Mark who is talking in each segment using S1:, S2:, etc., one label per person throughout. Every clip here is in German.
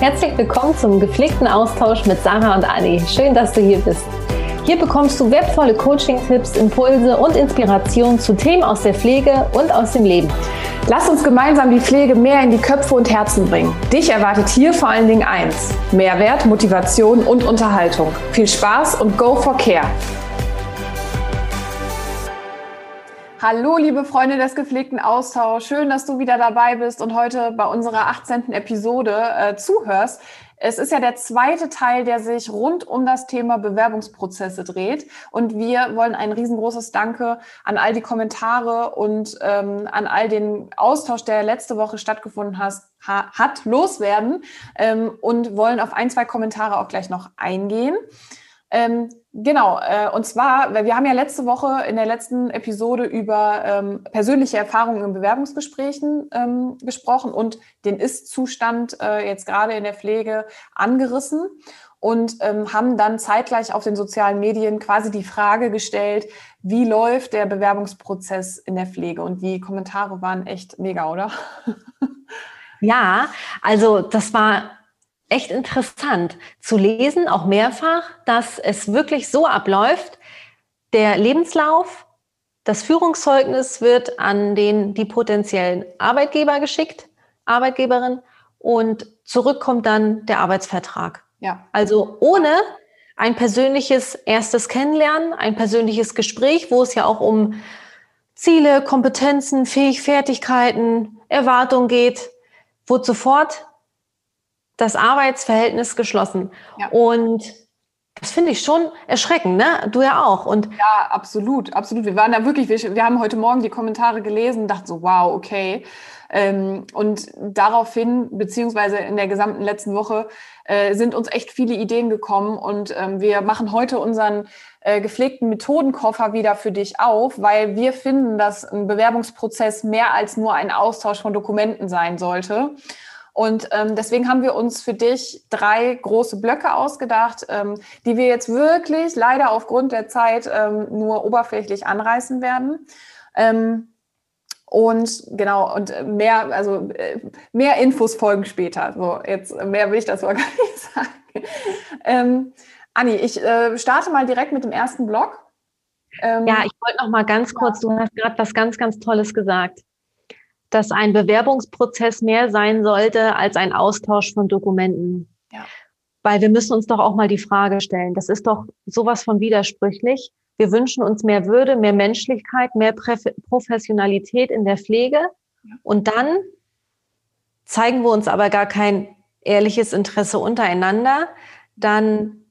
S1: Herzlich willkommen zum gepflegten Austausch mit Sarah und Anni. Schön, dass du hier bist. Hier bekommst du wertvolle Coaching-Tipps, Impulse und Inspirationen zu Themen aus der Pflege und aus dem Leben.
S2: Lass uns gemeinsam die Pflege mehr in die Köpfe und Herzen bringen. Dich erwartet hier vor allen Dingen eins: Mehrwert, Motivation und Unterhaltung. Viel Spaß und go for care! Hallo, liebe Freunde des gepflegten Austauschs. Schön, dass du wieder dabei bist und heute bei unserer 18. Episode äh, zuhörst. Es ist ja der zweite Teil, der sich rund um das Thema Bewerbungsprozesse dreht. Und wir wollen ein riesengroßes Danke an all die Kommentare und ähm, an all den Austausch, der letzte Woche stattgefunden has, ha, hat, loswerden ähm, und wollen auf ein, zwei Kommentare auch gleich noch eingehen. Ähm, genau, äh, und zwar, wir haben ja letzte Woche in der letzten Episode über ähm, persönliche Erfahrungen in Bewerbungsgesprächen ähm, gesprochen und den Ist-Zustand äh, jetzt gerade in der Pflege angerissen und ähm, haben dann zeitgleich auf den sozialen Medien quasi die Frage gestellt, wie läuft der Bewerbungsprozess in der Pflege? Und die Kommentare waren echt mega, oder?
S1: Ja, also das war echt interessant zu lesen, auch mehrfach, dass es wirklich so abläuft. Der Lebenslauf, das Führungszeugnis wird an den die potenziellen Arbeitgeber geschickt, Arbeitgeberin, und zurück kommt dann der Arbeitsvertrag. Ja. Also ohne ein persönliches erstes Kennenlernen, ein persönliches Gespräch, wo es ja auch um Ziele, Kompetenzen, Fähig, Fertigkeiten, Erwartungen geht, wo sofort das Arbeitsverhältnis geschlossen. Ja. Und das finde ich schon erschreckend, ne? Du ja auch. Und
S2: ja, absolut, absolut. Wir waren da wirklich, wir, wir haben heute Morgen die Kommentare gelesen und dachten so, wow, okay. Ähm, und daraufhin, beziehungsweise in der gesamten letzten Woche, äh, sind uns echt viele Ideen gekommen und ähm, wir machen heute unseren äh, gepflegten Methodenkoffer wieder für dich auf, weil wir finden, dass ein Bewerbungsprozess mehr als nur ein Austausch von Dokumenten sein sollte. Und ähm, deswegen haben wir uns für dich drei große Blöcke ausgedacht, ähm, die wir jetzt wirklich leider aufgrund der Zeit ähm, nur oberflächlich anreißen werden. Ähm, und genau, und mehr, also äh, mehr Infos folgen später. So, jetzt mehr will ich das aber gar nicht sagen. Ähm, Anni, ich äh, starte mal direkt mit dem ersten Block.
S1: Ähm, ja, ich wollte noch mal ganz kurz, du hast gerade was ganz, ganz Tolles gesagt dass ein Bewerbungsprozess mehr sein sollte als ein Austausch von Dokumenten. Ja. Weil wir müssen uns doch auch mal die Frage stellen, das ist doch sowas von widersprüchlich. Wir wünschen uns mehr Würde, mehr Menschlichkeit, mehr Professionalität in der Pflege. Und dann zeigen wir uns aber gar kein ehrliches Interesse untereinander. Dann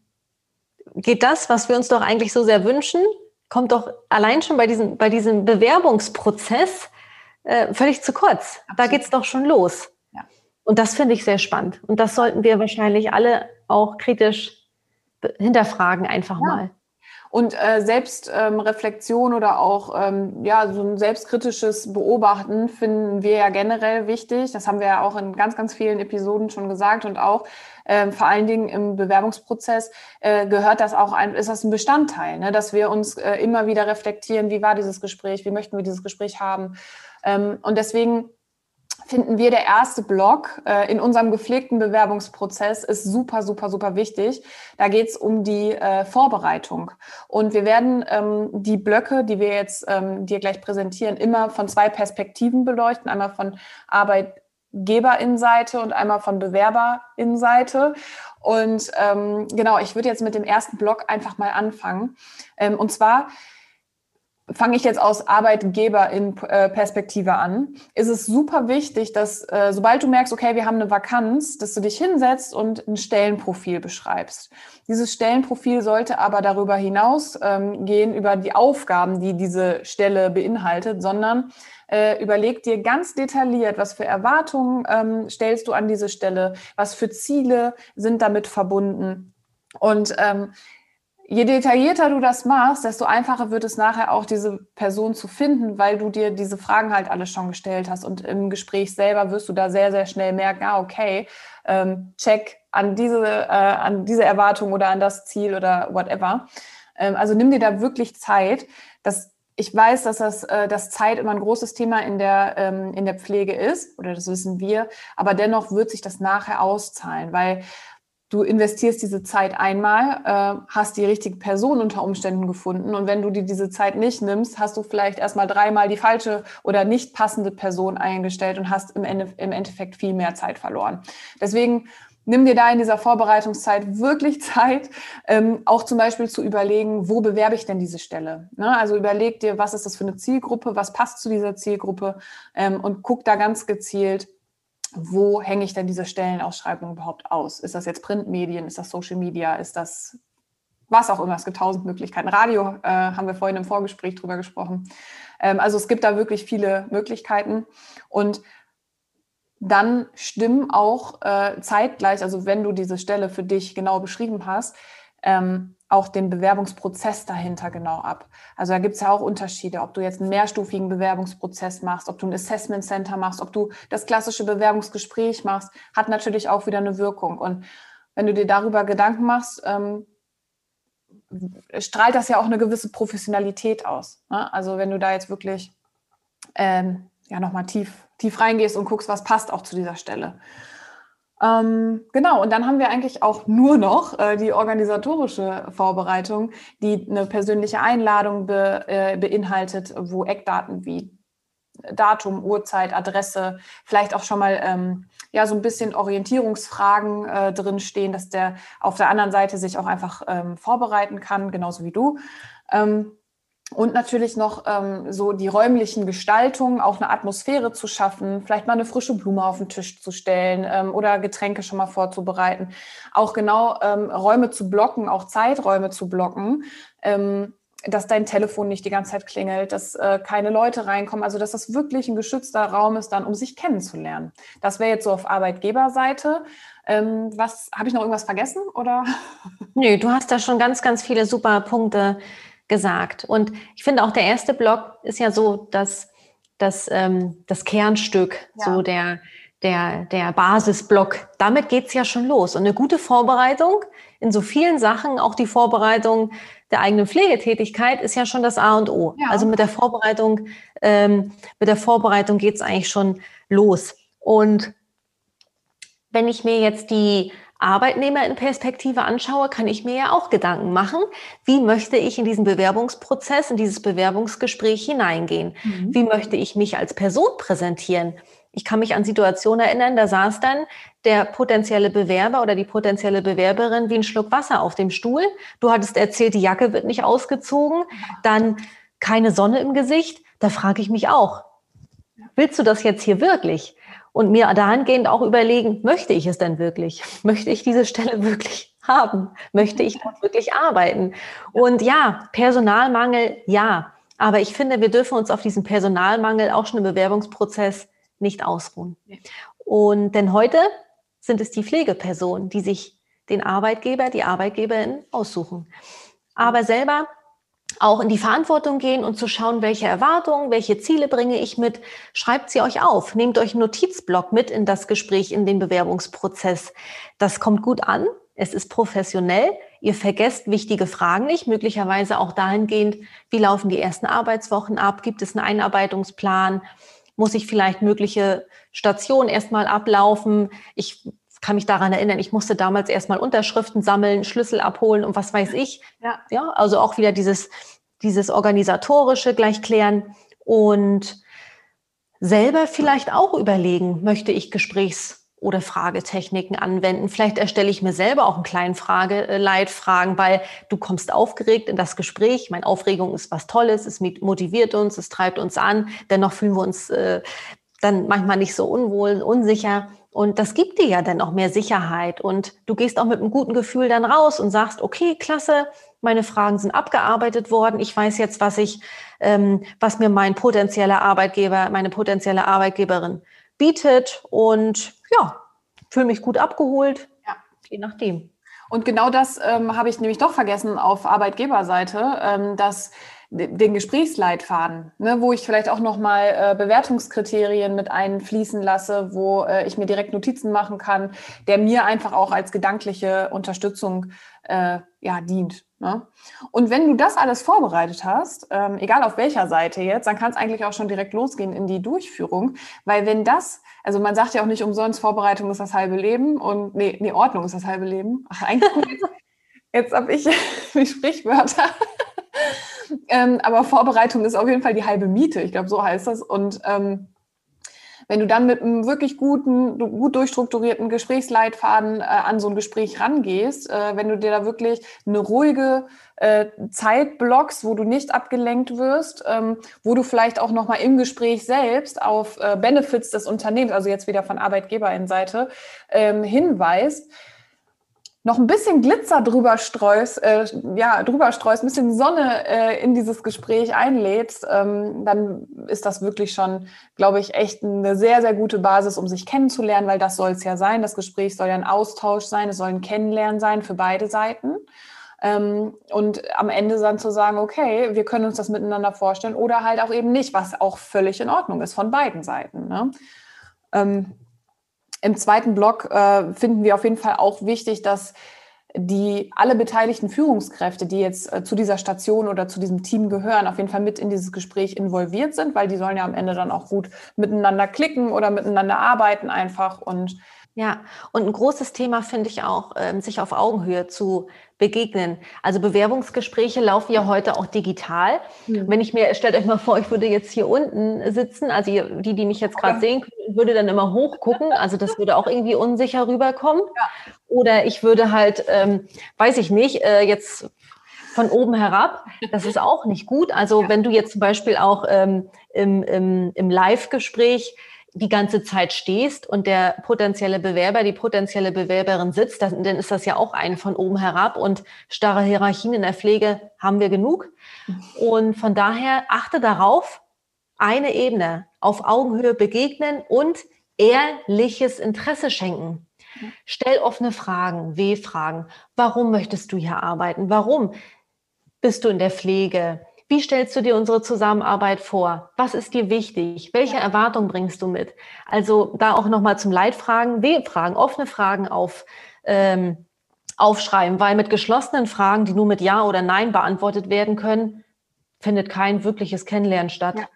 S1: geht das, was wir uns doch eigentlich so sehr wünschen, kommt doch allein schon bei diesem, bei diesem Bewerbungsprozess äh, völlig zu kurz. Absolut. Da geht's doch schon los. Ja. Und das finde ich sehr spannend. Und das sollten wir wahrscheinlich alle auch kritisch hinterfragen, einfach ja. mal.
S2: Und äh, Selbstreflexion ähm, oder auch ähm, ja, so ein selbstkritisches Beobachten finden wir ja generell wichtig. Das haben wir ja auch in ganz, ganz vielen Episoden schon gesagt und auch äh, vor allen Dingen im Bewerbungsprozess äh, gehört das auch ein, ist das ein Bestandteil, ne? dass wir uns äh, immer wieder reflektieren, wie war dieses Gespräch, wie möchten wir dieses Gespräch haben und deswegen finden wir der erste Block äh, in unserem gepflegten Bewerbungsprozess ist super, super, super wichtig. Da geht es um die äh, Vorbereitung. Und wir werden ähm, die Blöcke, die wir jetzt ähm, dir gleich präsentieren, immer von zwei Perspektiven beleuchten. Einmal von Arbeitgeberinnenseite und einmal von Bewerberinnenseite. Und ähm, genau, ich würde jetzt mit dem ersten Block einfach mal anfangen. Ähm, und zwar fange ich jetzt aus Arbeitgeber in Perspektive an, ist es super wichtig, dass äh, sobald du merkst, okay, wir haben eine Vakanz, dass du dich hinsetzt und ein Stellenprofil beschreibst. Dieses Stellenprofil sollte aber darüber hinaus ähm, gehen, über die Aufgaben, die diese Stelle beinhaltet, sondern äh, überleg dir ganz detailliert, was für Erwartungen ähm, stellst du an diese Stelle, was für Ziele sind damit verbunden. Und ähm, je detaillierter du das machst, desto einfacher wird es nachher auch, diese Person zu finden, weil du dir diese Fragen halt alle schon gestellt hast. Und im Gespräch selber wirst du da sehr, sehr schnell merken, ah, okay, ähm, check an diese, äh, an diese Erwartung oder an das Ziel oder whatever. Ähm, also nimm dir da wirklich Zeit. Das ich weiß, dass das, äh, dass Zeit immer ein großes Thema in der, ähm, in der Pflege ist, oder das wissen wir, aber dennoch wird sich das nachher auszahlen, weil du investierst diese Zeit einmal, äh, hast die richtige Person unter Umständen gefunden und wenn du dir diese Zeit nicht nimmst, hast du vielleicht erstmal dreimal die falsche oder nicht passende Person eingestellt und hast im, Ende, im Endeffekt viel mehr Zeit verloren. Deswegen nimm dir da in dieser Vorbereitungszeit wirklich Zeit, ähm, auch zum Beispiel zu überlegen, wo bewerbe ich denn diese Stelle? Ne? Also überleg dir, was ist das für eine Zielgruppe, was passt zu dieser Zielgruppe ähm, und guck da ganz gezielt, wo hänge ich denn diese Stellenausschreibung überhaupt aus? Ist das jetzt Printmedien, ist das Social Media, ist das was auch immer? Es gibt tausend Möglichkeiten. Radio äh, haben wir vorhin im Vorgespräch drüber gesprochen. Ähm, also es gibt da wirklich viele Möglichkeiten und dann stimmen auch äh, zeitgleich, also wenn du diese Stelle für dich genau beschrieben hast, ähm, auch den Bewerbungsprozess dahinter genau ab. Also da gibt es ja auch Unterschiede, ob du jetzt einen mehrstufigen Bewerbungsprozess machst, ob du ein Assessment Center machst, ob du das klassische Bewerbungsgespräch machst, hat natürlich auch wieder eine Wirkung. Und wenn du dir darüber Gedanken machst, ähm, strahlt das ja auch eine gewisse Professionalität aus. Ne? Also wenn du da jetzt wirklich ähm, ja nochmal tief tief reingehst und guckst, was passt auch zu dieser Stelle. Ähm, genau, und dann haben wir eigentlich auch nur noch äh, die organisatorische Vorbereitung, die eine persönliche Einladung be, äh, beinhaltet, wo Eckdaten wie Datum, Uhrzeit, Adresse, vielleicht auch schon mal ähm, ja so ein bisschen Orientierungsfragen äh, drin stehen, dass der auf der anderen Seite sich auch einfach ähm, vorbereiten kann, genauso wie du. Ähm, und natürlich noch ähm, so die räumlichen Gestaltungen, auch eine Atmosphäre zu schaffen, vielleicht mal eine frische Blume auf den Tisch zu stellen ähm, oder Getränke schon mal vorzubereiten. Auch genau ähm, Räume zu blocken, auch Zeiträume zu blocken, ähm, dass dein Telefon nicht die ganze Zeit klingelt, dass äh, keine Leute reinkommen. Also dass das wirklich ein geschützter Raum ist, dann um sich kennenzulernen. Das wäre jetzt so auf Arbeitgeberseite. Ähm, was habe ich noch irgendwas vergessen oder?
S1: Nö, du hast da schon ganz, ganz viele super Punkte gesagt. Und ich finde auch der erste Block ist ja so, dass das, ähm, das Kernstück, ja. so der, der, der Basisblock, damit geht's ja schon los. Und eine gute Vorbereitung in so vielen Sachen, auch die Vorbereitung der eigenen Pflegetätigkeit, ist ja schon das A und O. Ja. Also mit der Vorbereitung, ähm, mit der Vorbereitung geht's eigentlich schon los. Und wenn ich mir jetzt die Arbeitnehmer in Perspektive anschaue, kann ich mir ja auch Gedanken machen, wie möchte ich in diesen Bewerbungsprozess, in dieses Bewerbungsgespräch hineingehen? Mhm. Wie möchte ich mich als Person präsentieren? Ich kann mich an Situationen erinnern, da saß dann der potenzielle Bewerber oder die potenzielle Bewerberin wie ein Schluck Wasser auf dem Stuhl. Du hattest erzählt, die Jacke wird nicht ausgezogen, dann keine Sonne im Gesicht. Da frage ich mich auch, willst du das jetzt hier wirklich? Und mir dahingehend auch überlegen, möchte ich es denn wirklich? Möchte ich diese Stelle wirklich haben? Möchte ich dort wirklich arbeiten? Und ja, Personalmangel, ja. Aber ich finde, wir dürfen uns auf diesen Personalmangel auch schon im Bewerbungsprozess nicht ausruhen. Und denn heute sind es die Pflegepersonen, die sich den Arbeitgeber, die Arbeitgeberin aussuchen. Aber selber auch in die Verantwortung gehen und zu schauen, welche Erwartungen, welche Ziele bringe ich mit. Schreibt sie euch auf. Nehmt euch einen Notizblock mit in das Gespräch, in den Bewerbungsprozess. Das kommt gut an. Es ist professionell. Ihr vergesst wichtige Fragen nicht, möglicherweise auch dahingehend, wie laufen die ersten Arbeitswochen ab? Gibt es einen Einarbeitungsplan? Muss ich vielleicht mögliche Stationen erstmal ablaufen? Ich kann mich daran erinnern, ich musste damals erstmal Unterschriften sammeln, Schlüssel abholen und was weiß ich. Ja, ja also auch wieder dieses, dieses organisatorische gleich klären und selber vielleicht auch überlegen, möchte ich Gesprächs- oder Fragetechniken anwenden. Vielleicht erstelle ich mir selber auch einen kleinen Frage, äh, Leitfragen, weil du kommst aufgeregt in das Gespräch. Meine Aufregung ist was Tolles, es motiviert uns, es treibt uns an. Dennoch fühlen wir uns äh, dann manchmal nicht so unwohl, unsicher. Und das gibt dir ja dann auch mehr Sicherheit. Und du gehst auch mit einem guten Gefühl dann raus und sagst, okay, klasse, meine Fragen sind abgearbeitet worden. Ich weiß jetzt, was ich, ähm, was mir mein potenzieller Arbeitgeber, meine potenzielle Arbeitgeberin bietet. Und ja, fühle mich gut abgeholt. Ja. Je nachdem.
S2: Und genau das ähm, habe ich nämlich doch vergessen auf Arbeitgeberseite, ähm, dass den Gesprächsleitfaden, ne, wo ich vielleicht auch nochmal äh, Bewertungskriterien mit einfließen lasse, wo äh, ich mir direkt Notizen machen kann, der mir einfach auch als gedankliche Unterstützung äh, ja, dient. Ne? Und wenn du das alles vorbereitet hast, ähm, egal auf welcher Seite jetzt, dann kann es eigentlich auch schon direkt losgehen in die Durchführung, weil wenn das, also man sagt ja auch nicht umsonst, Vorbereitung ist das halbe Leben und nee, nee Ordnung ist das halbe Leben. Ach, eigentlich jetzt, jetzt habe ich die Sprichwörter. Ähm, aber Vorbereitung ist auf jeden Fall die halbe Miete. Ich glaube, so heißt das. Und ähm, wenn du dann mit einem wirklich guten, gut durchstrukturierten Gesprächsleitfaden äh, an so ein Gespräch rangehst, äh, wenn du dir da wirklich eine ruhige äh, Zeit blockst, wo du nicht abgelenkt wirst, ähm, wo du vielleicht auch nochmal im Gespräch selbst auf äh, Benefits des Unternehmens, also jetzt wieder von Arbeitgeberinnenseite, ähm, hinweist, noch ein bisschen Glitzer drüber streust, äh, ja, drüber streust, ein bisschen Sonne äh, in dieses Gespräch einlädst, ähm, dann ist das wirklich schon, glaube ich, echt eine sehr, sehr gute Basis, um sich kennenzulernen, weil das soll es ja sein. Das Gespräch soll ja ein Austausch sein, es soll ein Kennenlernen sein für beide Seiten. Ähm, und am Ende dann zu sagen, okay, wir können uns das miteinander vorstellen oder halt auch eben nicht, was auch völlig in Ordnung ist von beiden Seiten. Ne? Ähm, im zweiten Block äh, finden wir auf jeden Fall auch wichtig, dass die alle beteiligten Führungskräfte, die jetzt äh, zu dieser Station oder zu diesem Team gehören, auf jeden Fall mit in dieses Gespräch involviert sind, weil die sollen ja am Ende dann auch gut miteinander klicken oder miteinander arbeiten einfach. Und
S1: ja, und ein großes Thema finde ich auch, ähm, sich auf Augenhöhe zu begegnen. Also Bewerbungsgespräche laufen ja heute auch digital. Mhm. Wenn ich mir, stellt euch mal vor, ich würde jetzt hier unten sitzen, also die, die mich jetzt gerade sehen würde dann immer hochgucken. Also das würde auch irgendwie unsicher rüberkommen. Ja. Oder ich würde halt, ähm, weiß ich nicht, äh, jetzt von oben herab. Das ist auch nicht gut. Also ja. wenn du jetzt zum Beispiel auch ähm, im, im, im Live-Gespräch die ganze Zeit stehst und der potenzielle Bewerber, die potenzielle Bewerberin sitzt, dann, ist das ja auch ein von oben herab und starre Hierarchien in der Pflege haben wir genug. Und von daher achte darauf, eine Ebene auf Augenhöhe begegnen und ehrliches Interesse schenken. Stell offene Fragen, W-Fragen. Warum möchtest du hier arbeiten? Warum bist du in der Pflege? Wie stellst du dir unsere Zusammenarbeit vor? Was ist dir wichtig? Welche ja. Erwartungen bringst du mit? Also da auch nochmal zum Leitfragen, W-Fragen, offene Fragen auf, ähm, aufschreiben, weil mit geschlossenen Fragen, die nur mit Ja oder Nein beantwortet werden können, findet kein wirkliches Kennenlernen statt. Ja.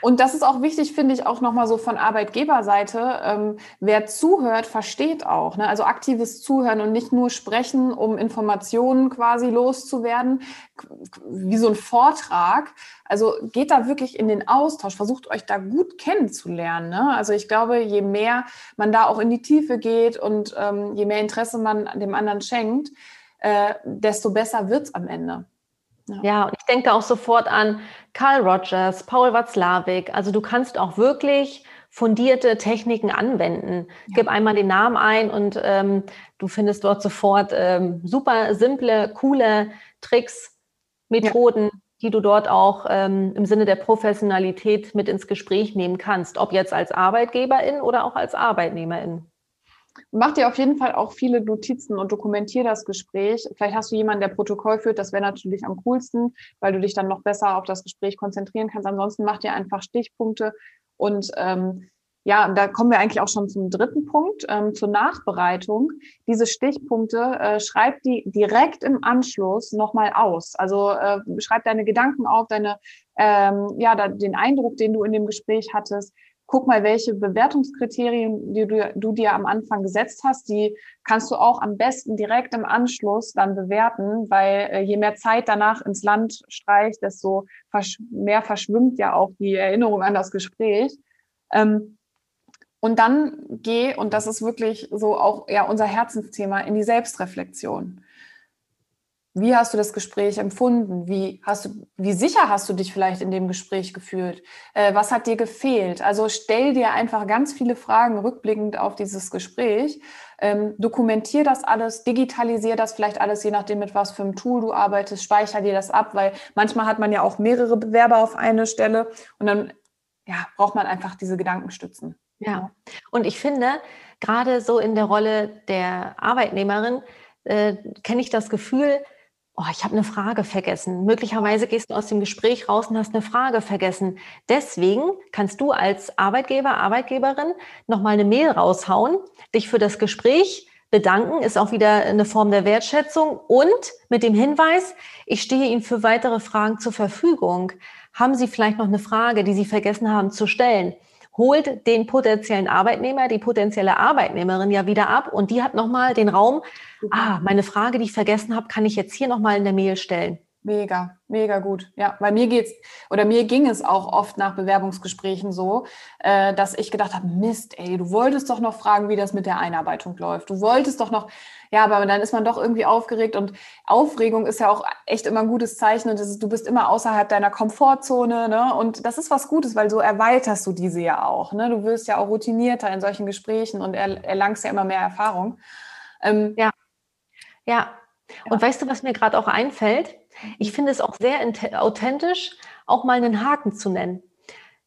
S2: Und das ist auch wichtig, finde ich, auch nochmal so von Arbeitgeberseite. Ähm, wer zuhört, versteht auch. Ne? Also aktives Zuhören und nicht nur sprechen, um Informationen quasi loszuwerden, wie so ein Vortrag. Also geht da wirklich in den Austausch, versucht euch da gut kennenzulernen. Ne? Also ich glaube, je mehr man da auch in die Tiefe geht und ähm, je mehr Interesse man dem anderen schenkt, äh, desto besser wird's am Ende.
S1: Ja. ja, und ich denke auch sofort an Carl Rogers, Paul Watzlawick. Also du kannst auch wirklich fundierte Techniken anwenden. Ja. Gib einmal den Namen ein und ähm, du findest dort sofort ähm, super simple, coole Tricks, Methoden, ja. die du dort auch ähm, im Sinne der Professionalität mit ins Gespräch nehmen kannst, ob jetzt als Arbeitgeberin oder auch als Arbeitnehmerin.
S2: Mach dir auf jeden Fall auch viele Notizen und dokumentier das Gespräch. Vielleicht hast du jemanden, der Protokoll führt. Das wäre natürlich am coolsten, weil du dich dann noch besser auf das Gespräch konzentrieren kannst. Ansonsten mach dir einfach Stichpunkte und ähm, ja, da kommen wir eigentlich auch schon zum dritten Punkt, ähm, zur Nachbereitung. Diese Stichpunkte, äh, schreib die direkt im Anschluss nochmal aus. Also äh, schreib deine Gedanken auf, deine, ähm, ja, da, den Eindruck, den du in dem Gespräch hattest guck mal, welche Bewertungskriterien, die du, du dir am Anfang gesetzt hast, die kannst du auch am besten direkt im Anschluss dann bewerten, weil äh, je mehr Zeit danach ins Land streicht, desto versch mehr verschwimmt ja auch die Erinnerung an das Gespräch. Ähm, und dann geh, und das ist wirklich so auch ja unser Herzensthema, in die Selbstreflexion. Wie hast du das Gespräch empfunden? Wie, hast du, wie sicher hast du dich vielleicht in dem Gespräch gefühlt? Äh, was hat dir gefehlt? Also stell dir einfach ganz viele Fragen rückblickend auf dieses Gespräch. Ähm, dokumentier das alles, digitalisier das vielleicht alles, je nachdem, mit was für einem Tool du arbeitest, speicher dir das ab, weil manchmal hat man ja auch mehrere Bewerber auf eine Stelle und dann ja, braucht man einfach diese Gedankenstützen.
S1: Ja, und ich finde, gerade so in der Rolle der Arbeitnehmerin, äh, kenne ich das Gefühl, oh, ich habe eine Frage vergessen. Möglicherweise gehst du aus dem Gespräch raus und hast eine Frage vergessen. Deswegen kannst du als Arbeitgeber, Arbeitgeberin nochmal eine Mail raushauen, dich für das Gespräch bedanken, ist auch wieder eine Form der Wertschätzung und mit dem Hinweis, ich stehe Ihnen für weitere Fragen zur Verfügung. Haben Sie vielleicht noch eine Frage, die Sie vergessen haben zu stellen? Holt den potenziellen Arbeitnehmer, die potenzielle Arbeitnehmerin ja wieder ab und die hat nochmal den Raum, ah, meine Frage, die ich vergessen habe, kann ich jetzt hier nochmal in der Mail stellen.
S2: Mega, mega gut. Ja, bei mir geht's oder mir ging es auch oft nach Bewerbungsgesprächen so, äh, dass ich gedacht habe, Mist, ey, du wolltest doch noch fragen, wie das mit der Einarbeitung läuft. Du wolltest doch noch, ja, aber dann ist man doch irgendwie aufgeregt und Aufregung ist ja auch echt immer ein gutes Zeichen und ist, du bist immer außerhalb deiner Komfortzone, ne? Und das ist was Gutes, weil so erweiterst du diese ja auch, ne? Du wirst ja auch routinierter in solchen Gesprächen und erlangst ja immer mehr Erfahrung.
S1: Ähm, ja. Ja. Und weißt du, was mir gerade auch einfällt? Ich finde es auch sehr authentisch, auch mal einen Haken zu nennen.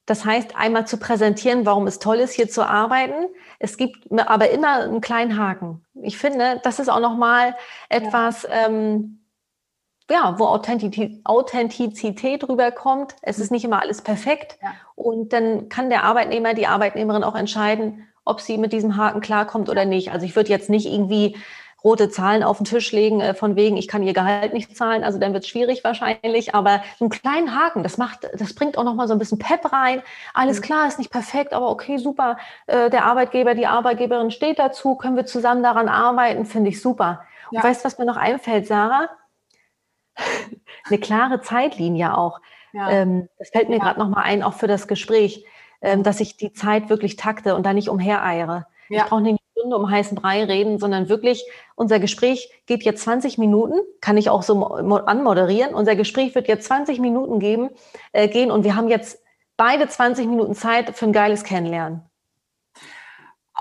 S1: Das heißt, einmal zu präsentieren, warum es toll ist, hier zu arbeiten. Es gibt aber immer einen kleinen Haken. Ich finde, das ist auch nochmal etwas, ja. Ähm, ja, wo Authentizität, Authentizität rüberkommt. Es ist nicht immer alles perfekt. Ja. Und dann kann der Arbeitnehmer, die Arbeitnehmerin auch entscheiden, ob sie mit diesem Haken klarkommt oder nicht. Also ich würde jetzt nicht irgendwie rote Zahlen auf den Tisch legen, äh, von wegen, ich kann ihr Gehalt nicht zahlen, also dann wird es schwierig wahrscheinlich, aber so einen kleinen Haken, das macht, das bringt auch nochmal so ein bisschen Pep rein. Alles klar, ist nicht perfekt, aber okay, super, äh, der Arbeitgeber, die Arbeitgeberin steht dazu, können wir zusammen daran arbeiten, finde ich super. Ja. Und weißt du, was mir noch einfällt, Sarah? Eine klare Zeitlinie auch. Ja. Ähm, das fällt mir ja. gerade nochmal ein, auch für das Gespräch, ähm, dass ich die Zeit wirklich takte und da nicht umhereiere. Ja. Ich brauche nicht Stunde um heißen Brei reden, sondern wirklich, unser Gespräch geht jetzt 20 Minuten, kann ich auch so anmoderieren. Unser Gespräch wird jetzt 20 Minuten geben, äh, gehen und wir haben jetzt beide 20 Minuten Zeit für ein geiles Kennenlernen.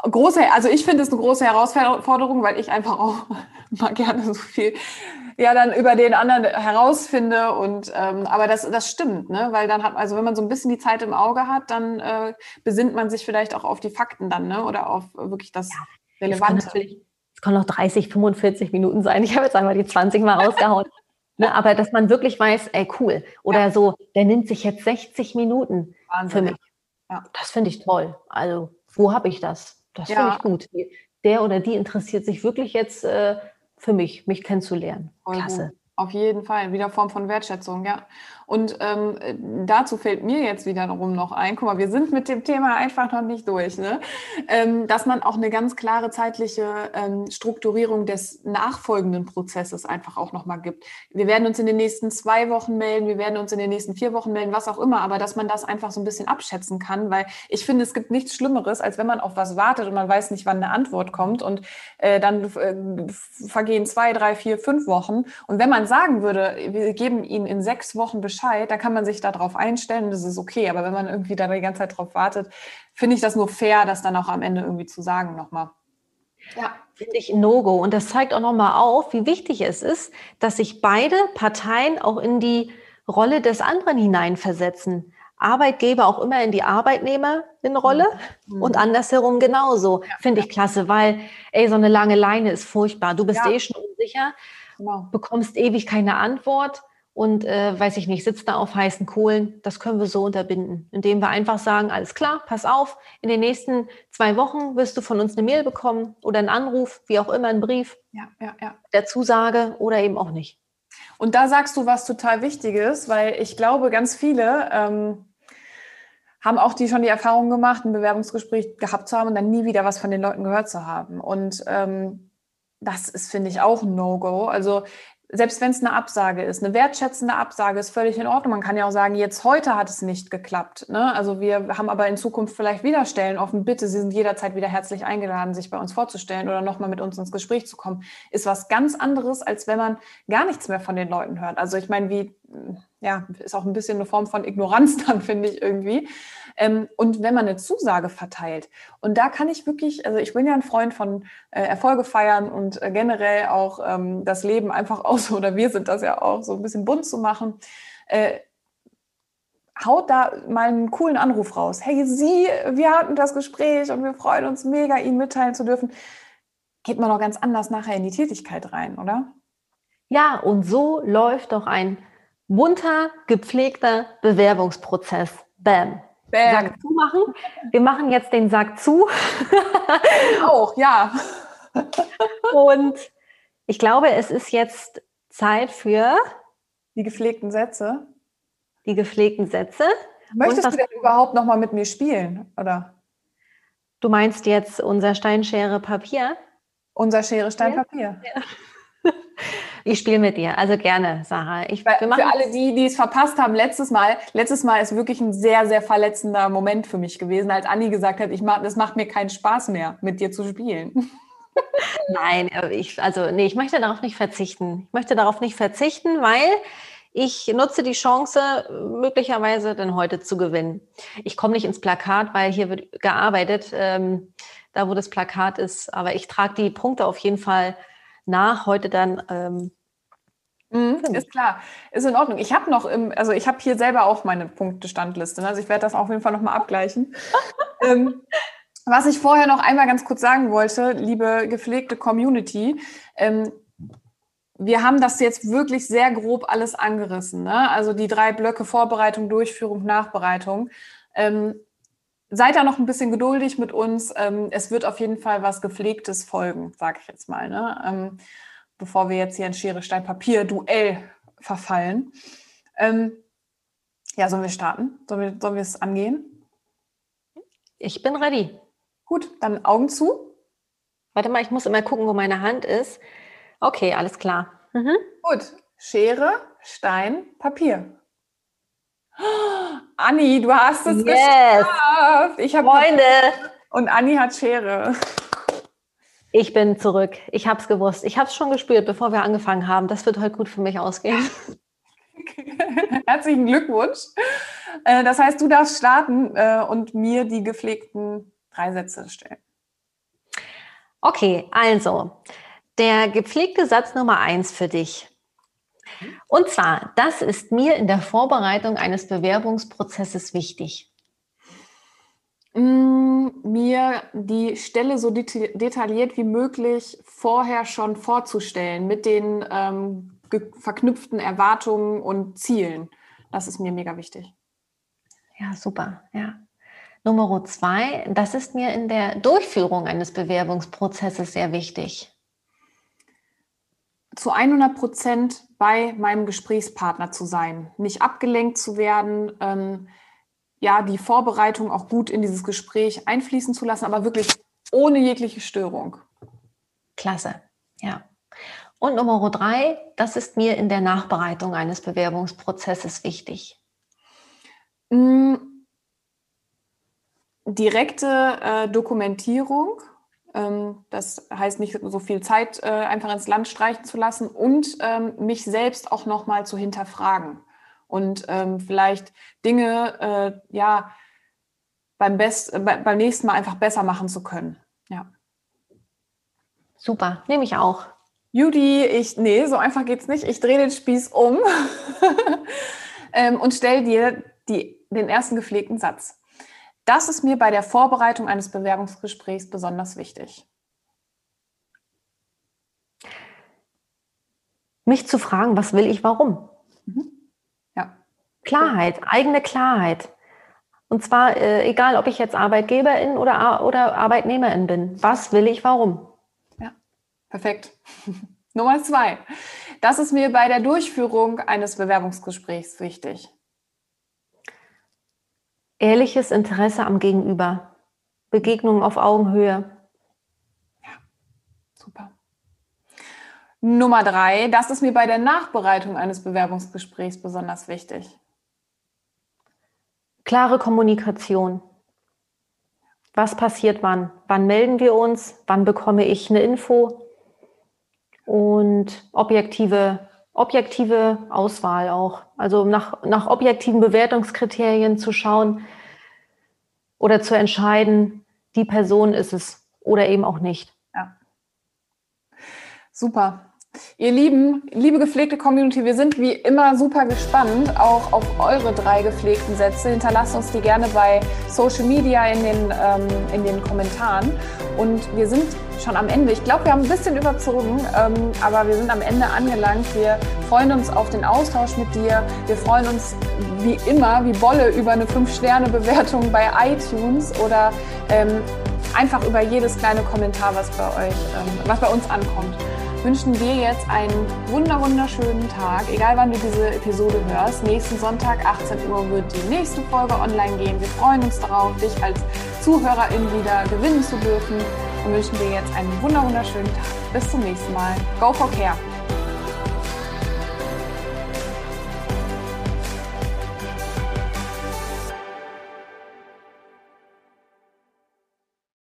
S2: Große, also ich finde es eine große Herausforderung, weil ich einfach auch mal gerne so viel ja dann über den anderen herausfinde und ähm, aber das das stimmt ne weil dann hat also wenn man so ein bisschen die Zeit im Auge hat dann äh, besinnt man sich vielleicht auch auf die Fakten dann ne oder auf wirklich das ja, Relevante.
S1: Es können noch 30, 45 Minuten sein. Ich habe jetzt einmal die 20 mal rausgehauen. ne, aber dass man wirklich weiß, ey cool oder ja. so, der nimmt sich jetzt 60 Minuten Wahnsinn. für mich. Ja. Das finde ich toll. Also wo habe ich das? Das finde ich gut. Der oder die interessiert sich wirklich jetzt äh, für mich, mich kennenzulernen. Klasse.
S2: Auf jeden Fall, wieder Form von Wertschätzung, ja. Und ähm, dazu fällt mir jetzt wiederum noch ein, guck mal, wir sind mit dem Thema einfach noch nicht durch, ne? Ähm, dass man auch eine ganz klare zeitliche ähm, Strukturierung des nachfolgenden Prozesses einfach auch nochmal gibt. Wir werden uns in den nächsten zwei Wochen melden, wir werden uns in den nächsten vier Wochen melden, was auch immer, aber dass man das einfach so ein bisschen abschätzen kann, weil ich finde, es gibt nichts Schlimmeres, als wenn man auf was wartet und man weiß nicht, wann eine Antwort kommt und äh, dann äh, vergehen zwei, drei, vier, fünf Wochen. Und wenn man sagen würde, wir geben Ihnen in sechs Wochen Bescheid, Bescheid, da kann man sich darauf einstellen das ist okay. Aber wenn man irgendwie da die ganze Zeit drauf wartet, finde ich das nur fair, das dann auch am Ende irgendwie zu sagen nochmal.
S1: Ja, finde ich No-Go. Und das zeigt auch nochmal auf, wie wichtig es ist, dass sich beide Parteien auch in die Rolle des anderen hineinversetzen. Arbeitgeber auch immer in die Arbeitnehmerin-Rolle mhm. und andersherum genauso. Ja, Finde ich klasse, weil, ey, so eine lange Leine ist furchtbar. Du bist ja. eh schon unsicher, genau. bekommst ewig keine Antwort und äh, weiß ich nicht, sitzt da auf heißen Kohlen. Das können wir so unterbinden, indem wir einfach sagen, alles klar, pass auf, in den nächsten zwei Wochen wirst du von uns eine Mail bekommen oder einen Anruf, wie auch immer, einen Brief ja, ja, ja. der Zusage oder eben auch nicht.
S2: Und da sagst du was total Wichtiges, weil ich glaube, ganz viele ähm, haben auch die schon die Erfahrung gemacht, ein Bewerbungsgespräch gehabt zu haben und dann nie wieder was von den Leuten gehört zu haben. Und ähm, das ist, finde ich, auch ein No-Go. Also selbst wenn es eine Absage ist, eine wertschätzende Absage ist völlig in Ordnung. Man kann ja auch sagen, jetzt heute hat es nicht geklappt. Ne? Also wir haben aber in Zukunft vielleicht wieder Stellen offen. Bitte, Sie sind jederzeit wieder herzlich eingeladen, sich bei uns vorzustellen oder nochmal mit uns ins Gespräch zu kommen. Ist was ganz anderes, als wenn man gar nichts mehr von den Leuten hört. Also ich meine, wie, ja, ist auch ein bisschen eine Form von Ignoranz dann, finde ich irgendwie. Ähm, und wenn man eine Zusage verteilt, und da kann ich wirklich, also ich bin ja ein Freund von äh, Erfolge feiern und äh, generell auch ähm, das Leben einfach aus, oder wir sind das ja auch, so ein bisschen bunt zu machen. Äh, haut da mal einen coolen Anruf raus. Hey, Sie, wir hatten das Gespräch und wir freuen uns mega, Ihnen mitteilen zu dürfen. Geht man doch ganz anders nachher in die Tätigkeit rein, oder?
S1: Ja, und so läuft doch ein bunter, gepflegter Bewerbungsprozess. Bam. Bam. Sack zumachen. Wir machen jetzt den Sack zu.
S2: Auch, ja.
S1: und ich glaube, es ist jetzt Zeit für
S2: die gepflegten Sätze.
S1: Die gepflegten Sätze.
S2: Möchtest du denn überhaupt noch mal mit mir spielen, oder?
S1: Du meinst jetzt unser Steinschere Papier?
S2: Unser Schere Stein Papier. Ja.
S1: Ich spiele mit dir, also gerne, Sarah. Ich,
S2: für alle die, die es verpasst haben, letztes Mal, letztes Mal ist wirklich ein sehr, sehr verletzender Moment für mich gewesen, als Anni gesagt hat, ich mach, das macht mir keinen Spaß mehr, mit dir zu spielen.
S1: Nein, ich, also nee, ich möchte darauf nicht verzichten. Ich möchte darauf nicht verzichten, weil ich nutze die Chance, möglicherweise dann heute zu gewinnen. Ich komme nicht ins Plakat, weil hier wird gearbeitet, ähm, da wo das Plakat ist. Aber ich trage die Punkte auf jeden Fall nach, heute dann. Ähm,
S2: Mhm, ist klar, ist in Ordnung. Ich habe noch im, also ich habe hier selber auch meine Punktestandliste. Ne? Also ich werde das auf jeden Fall nochmal abgleichen. ähm, was ich vorher noch einmal ganz kurz sagen wollte, liebe gepflegte Community, ähm, wir haben das jetzt wirklich sehr grob alles angerissen. Ne? Also die drei Blöcke Vorbereitung, Durchführung, Nachbereitung. Ähm, seid da noch ein bisschen geduldig mit uns. Ähm, es wird auf jeden Fall was Gepflegtes folgen, sage ich jetzt mal. Ne? Ähm, bevor wir jetzt hier ein Schere, Stein, Papier, Duell verfallen. Ähm, ja, sollen wir starten? Sollen wir, sollen wir es angehen?
S1: Ich bin ready.
S2: Gut, dann Augen zu.
S1: Warte mal, ich muss immer gucken, wo meine Hand ist. Okay, alles klar.
S2: Mhm. Gut, Schere, Stein, Papier. Anni, du hast es yes. geschafft.
S1: Ich habe Freunde.
S2: Und Anni hat Schere.
S1: Ich bin zurück. Ich habe es gewusst. Ich habe es schon gespürt, bevor wir angefangen haben. Das wird heute gut für mich ausgehen.
S2: Herzlichen Glückwunsch. Äh, das heißt, du darfst starten äh, und mir die gepflegten drei Sätze stellen.
S1: Okay, also der gepflegte Satz Nummer eins für dich. Und zwar, das ist mir in der Vorbereitung eines Bewerbungsprozesses wichtig.
S2: Mm, mir die Stelle so detailliert wie möglich vorher schon vorzustellen mit den ähm, verknüpften Erwartungen und Zielen. Das ist mir mega wichtig.
S1: Ja, super. Ja. Nummer zwei, das ist mir in der Durchführung eines Bewerbungsprozesses sehr wichtig.
S2: Zu 100 Prozent bei meinem Gesprächspartner zu sein, nicht abgelenkt zu werden, ähm, ja, die Vorbereitung auch gut in dieses Gespräch einfließen zu lassen, aber wirklich ohne jegliche Störung.
S1: Klasse, ja. Und Nummer drei, das ist mir in der Nachbereitung eines Bewerbungsprozesses wichtig.
S2: Mhm direkte äh, Dokumentierung. Ähm, das heißt, nicht so viel Zeit äh, einfach ins Land streichen zu lassen und ähm, mich selbst auch nochmal zu hinterfragen und ähm, vielleicht Dinge äh, ja beim, Best, äh, beim nächsten Mal einfach besser machen zu können. Ja.
S1: Super, nehme ich auch.
S2: Judy, ich, nee, so einfach geht's nicht. Ich drehe den Spieß um und stelle dir die, den ersten gepflegten Satz. Das ist mir bei der Vorbereitung eines Bewerbungsgesprächs besonders wichtig.
S1: Mich zu fragen, was will ich, warum?
S2: Mhm. Ja.
S1: Klarheit, eigene Klarheit. Und zwar äh, egal, ob ich jetzt Arbeitgeberin oder, oder Arbeitnehmerin bin. Was will ich, warum?
S2: Ja, perfekt. Nummer zwei. Das ist mir bei der Durchführung eines Bewerbungsgesprächs wichtig.
S1: Ehrliches Interesse am Gegenüber. Begegnung auf Augenhöhe.
S2: Ja, super. Nummer drei, das ist mir bei der Nachbereitung eines Bewerbungsgesprächs besonders wichtig.
S1: Klare Kommunikation. Was passiert wann? Wann melden wir uns? Wann bekomme ich eine Info? Und objektive, objektive Auswahl auch. Also nach, nach objektiven Bewertungskriterien zu schauen oder zu entscheiden, die Person ist es oder eben auch nicht.
S2: Ja. Super. Ihr Lieben, liebe gepflegte Community, wir sind wie immer super gespannt auch auf eure drei gepflegten Sätze. Hinterlasst uns die gerne bei Social Media in den, ähm, in den Kommentaren. Und wir sind schon am Ende. Ich glaube, wir haben ein bisschen überzogen, ähm, aber wir sind am Ende angelangt. Wir freuen uns auf den Austausch mit dir. Wir freuen uns wie immer, wie Bolle, über eine 5-Sterne-Bewertung bei iTunes oder ähm, einfach über jedes kleine Kommentar, was bei euch, ähm, was bei uns ankommt wünschen dir jetzt einen wunder wunderschönen Tag, egal wann du diese Episode hörst. Nächsten Sonntag, 18 Uhr, wird die nächste Folge online gehen. Wir freuen uns darauf, dich als Zuhörerin wieder gewinnen zu dürfen und wünschen dir jetzt einen wunder wunderschönen Tag. Bis zum nächsten Mal. Go for Care!